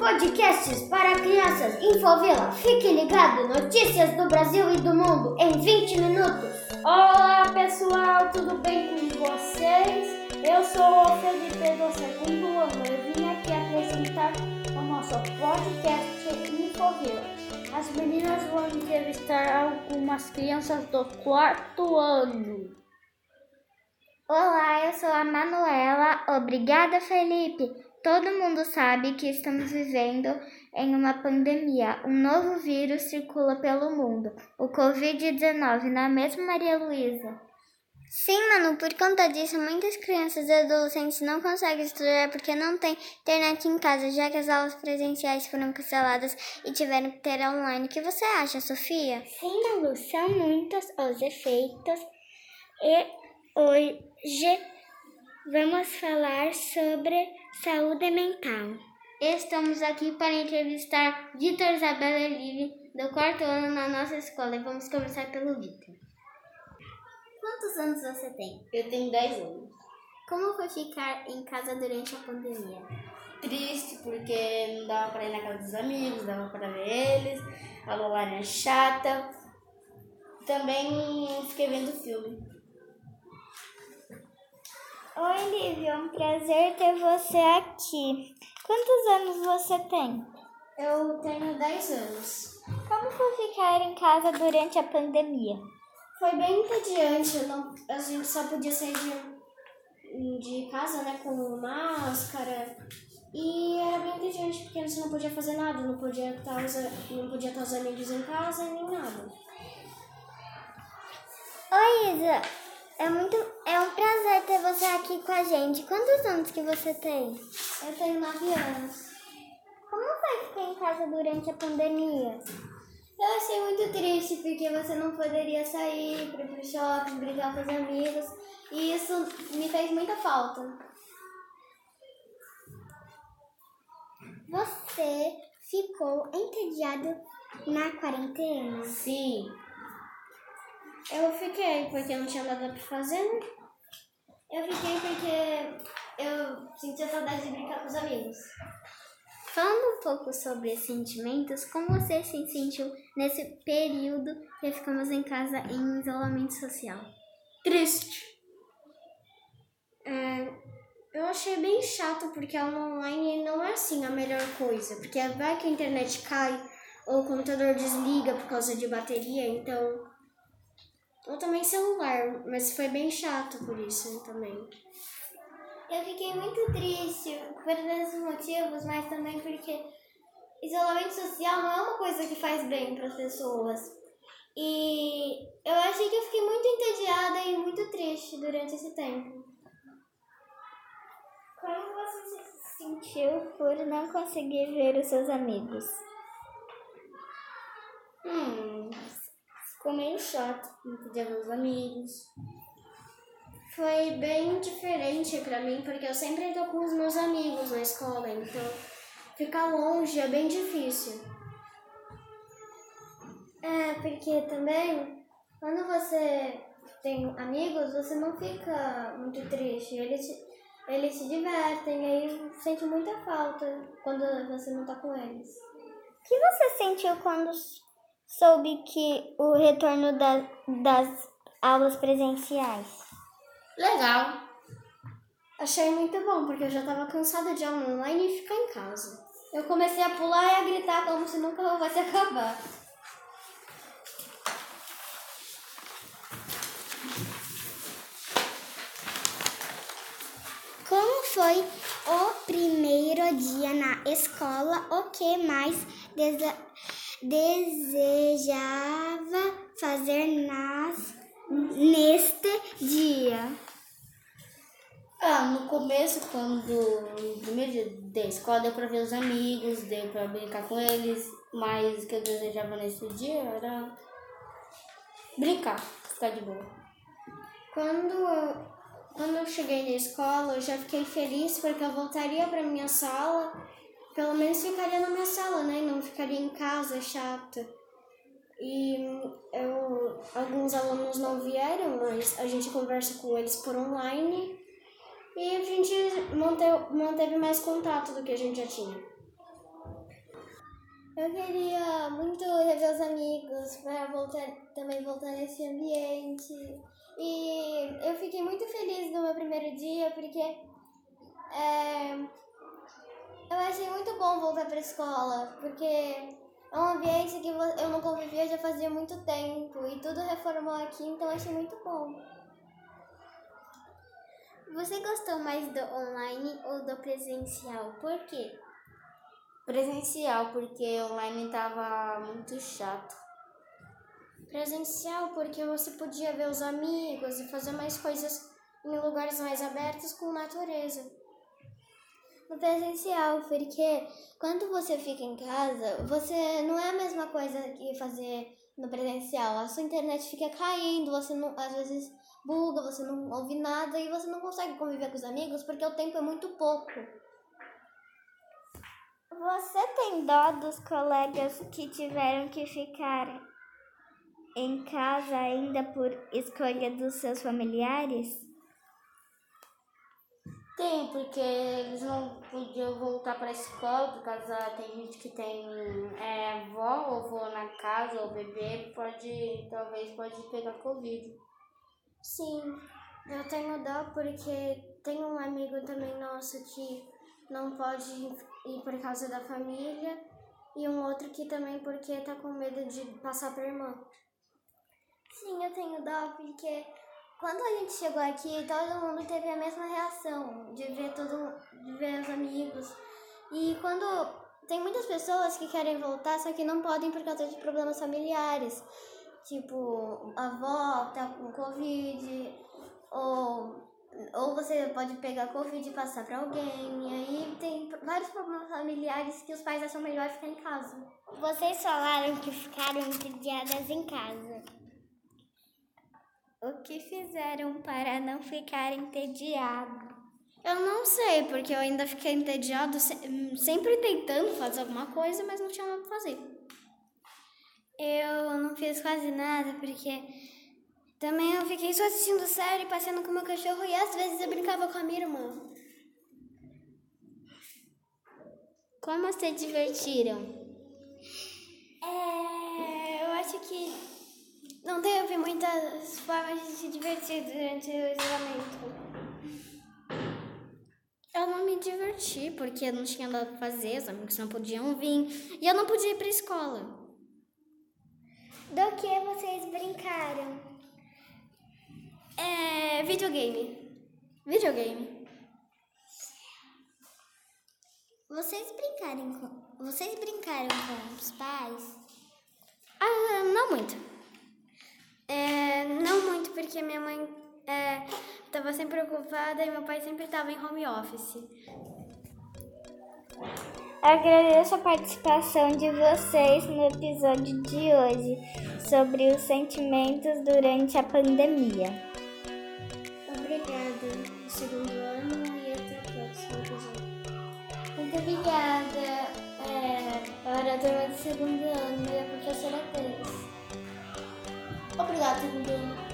podcasts para crianças Infovila. Fique ligado, notícias do Brasil e do mundo em 20 minutos. Olá pessoal, tudo bem com vocês? Eu sou o Felipe do segundo ano. Eu vim aqui apresentar o nosso podcast Infovila. As meninas vão entrevistar algumas crianças do quarto ano. Olá, eu sou a Manuela. Obrigada, Felipe. Todo mundo sabe que estamos vivendo em uma pandemia. Um novo vírus circula pelo mundo, o Covid-19, não é mesmo, Maria Luísa? Sim, Manu, por conta disso, muitas crianças e adolescentes não conseguem estudar porque não têm internet em casa, já que as aulas presenciais foram canceladas e tiveram que ter online. O que você acha, Sofia? Sim, Manu, são muitos os efeitos e hoje vamos falar sobre saúde mental. Estamos aqui para entrevistar Vitor Isabela Elive, do quarto ano na nossa escola, e vamos começar pelo Vitor. Quantos anos você tem? Eu tenho 10 anos. Como foi ficar em casa durante a pandemia? Triste, porque não dava para ir na casa dos amigos, dava para ver eles, a online é chata. Também fiquei vendo filme. Oi, Lívia, é um prazer ter você aqui. Quantos anos você tem? Eu tenho 10 anos. Como foi ficar em casa durante a pandemia? Foi bem entediante, não, a gente só podia sair de, de casa, né, com máscara. E era bem entediante porque você não podia fazer nada, não podia estar os, não podia estar os amigos em casa nem nada. Oi, Isa. É muito é um prazer ter você aqui com a gente. Quantos anos que você tem? Eu tenho 9 anos. Como foi ficar em casa durante a pandemia? Eu achei muito triste porque você não poderia sair para o shopping, brincar com os amigos. E isso me fez muita falta. Você ficou entediado na quarentena? Sim. Eu fiquei porque não tinha nada para fazer, né? Eu fiquei porque eu sentia saudade de brincar com os amigos. Falando um pouco sobre sentimentos, como você se sentiu nesse período que ficamos em casa em isolamento social? Triste. É, eu achei bem chato porque a aula online não é assim a melhor coisa, porque vai que a internet cai ou o computador desliga por causa de bateria, então ou também celular, mas foi bem chato por isso também. Eu fiquei muito triste por esses motivos, mas também porque isolamento social não é uma coisa que faz bem para as pessoas. E eu achei que eu fiquei muito entediada e muito triste durante esse tempo. Como você se sentiu por não conseguir ver os seus amigos? Hum, ficou meio chato, não podia ver os amigos. Foi bem diferente pra mim, porque eu sempre tô com os meus amigos na escola, então ficar longe é bem difícil. É, porque também, quando você tem amigos, você não fica muito triste. Eles, eles se divertem, aí sente muita falta quando você não tá com eles. O que você sentiu quando soube que o retorno da, das aulas presenciais? Legal. Achei muito bom, porque eu já tava cansada de aula online e ficar em casa. Eu comecei a pular e a gritar como se nunca fosse acabar. Como foi o primeiro dia na escola? O que mais dese desejava fazer nas, neste dia? Ah, no começo, quando no primeiro dia da escola, deu pra ver os amigos, deu pra brincar com eles, mas o que eu desejava nesse dia era brincar, ficar de boa. Quando, quando eu cheguei na escola, eu já fiquei feliz porque eu voltaria pra minha sala, pelo menos ficaria na minha sala, né? Não ficaria em casa chata. E eu, alguns alunos não vieram, mas a gente conversa com eles por online e a gente manteve, manteve mais contato do que a gente já tinha. Eu queria muito rever os amigos para voltar, também voltar nesse ambiente. E eu fiquei muito feliz no meu primeiro dia porque é, achei muito bom voltar para a escola, porque é um ambiente que eu não convivia já fazia muito tempo e tudo reformou aqui, então achei muito bom. Você gostou mais do online ou do presencial? Por quê? Presencial, porque online tava muito chato. Presencial, porque você podia ver os amigos e fazer mais coisas em lugares mais abertos com natureza. No presencial, porque quando você fica em casa, você não é a mesma coisa que fazer no presencial. A sua internet fica caindo, você não, às vezes buga, você não ouve nada e você não consegue conviver com os amigos porque o tempo é muito pouco. Você tem dó dos colegas que tiveram que ficar em casa ainda por escolha dos seus familiares? Tem, porque eles não podiam voltar para a escola, por causa tem gente que tem é, avó ou avô na casa, ou bebê, pode, talvez pode pegar Covid. Sim, eu tenho dó porque tem um amigo também nosso que não pode ir por causa da família e um outro que também porque tá com medo de passar para irmã. Sim, eu tenho dó porque quando a gente chegou aqui, todo mundo teve a mesma reação de ver todo, de ver os amigos. E quando tem muitas pessoas que querem voltar, só que não podem por causa de problemas familiares. Tipo, a avó tá com Covid, ou, ou você pode pegar Covid e passar para alguém. E aí tem vários problemas familiares que os pais acham melhor ficar em casa. Vocês falaram que ficaram entediadas em casa. O que fizeram para não ficar entediado? Eu não sei, porque eu ainda fiquei entediado, sempre tentando fazer alguma coisa, mas não tinha nada pra fazer. Eu não fiz quase nada, porque também eu fiquei só assistindo série, passeando com meu cachorro e às vezes eu brincava com a minha irmã. Como se divertiram? É, eu acho que não teve muitas formas de se divertir durante o isolamento. Eu não me diverti porque eu não tinha nada pra fazer, os amigos não podiam vir e eu não podia ir pra escola. Do que vocês brincaram? É. videogame. Videogame. Vocês brincaram com, vocês brincaram com os pais? Ah, não muito. É, não muito porque minha mãe estava sempre ocupada e meu pai sempre estava em home office. Agradeço a participação de vocês no episódio de hoje sobre os sentimentos durante a pandemia. Obrigada. Segundo ano e até o próximo episódio. Muito obrigada. É, para a turma do segundo ano e a professora Cris. Obrigada, ano.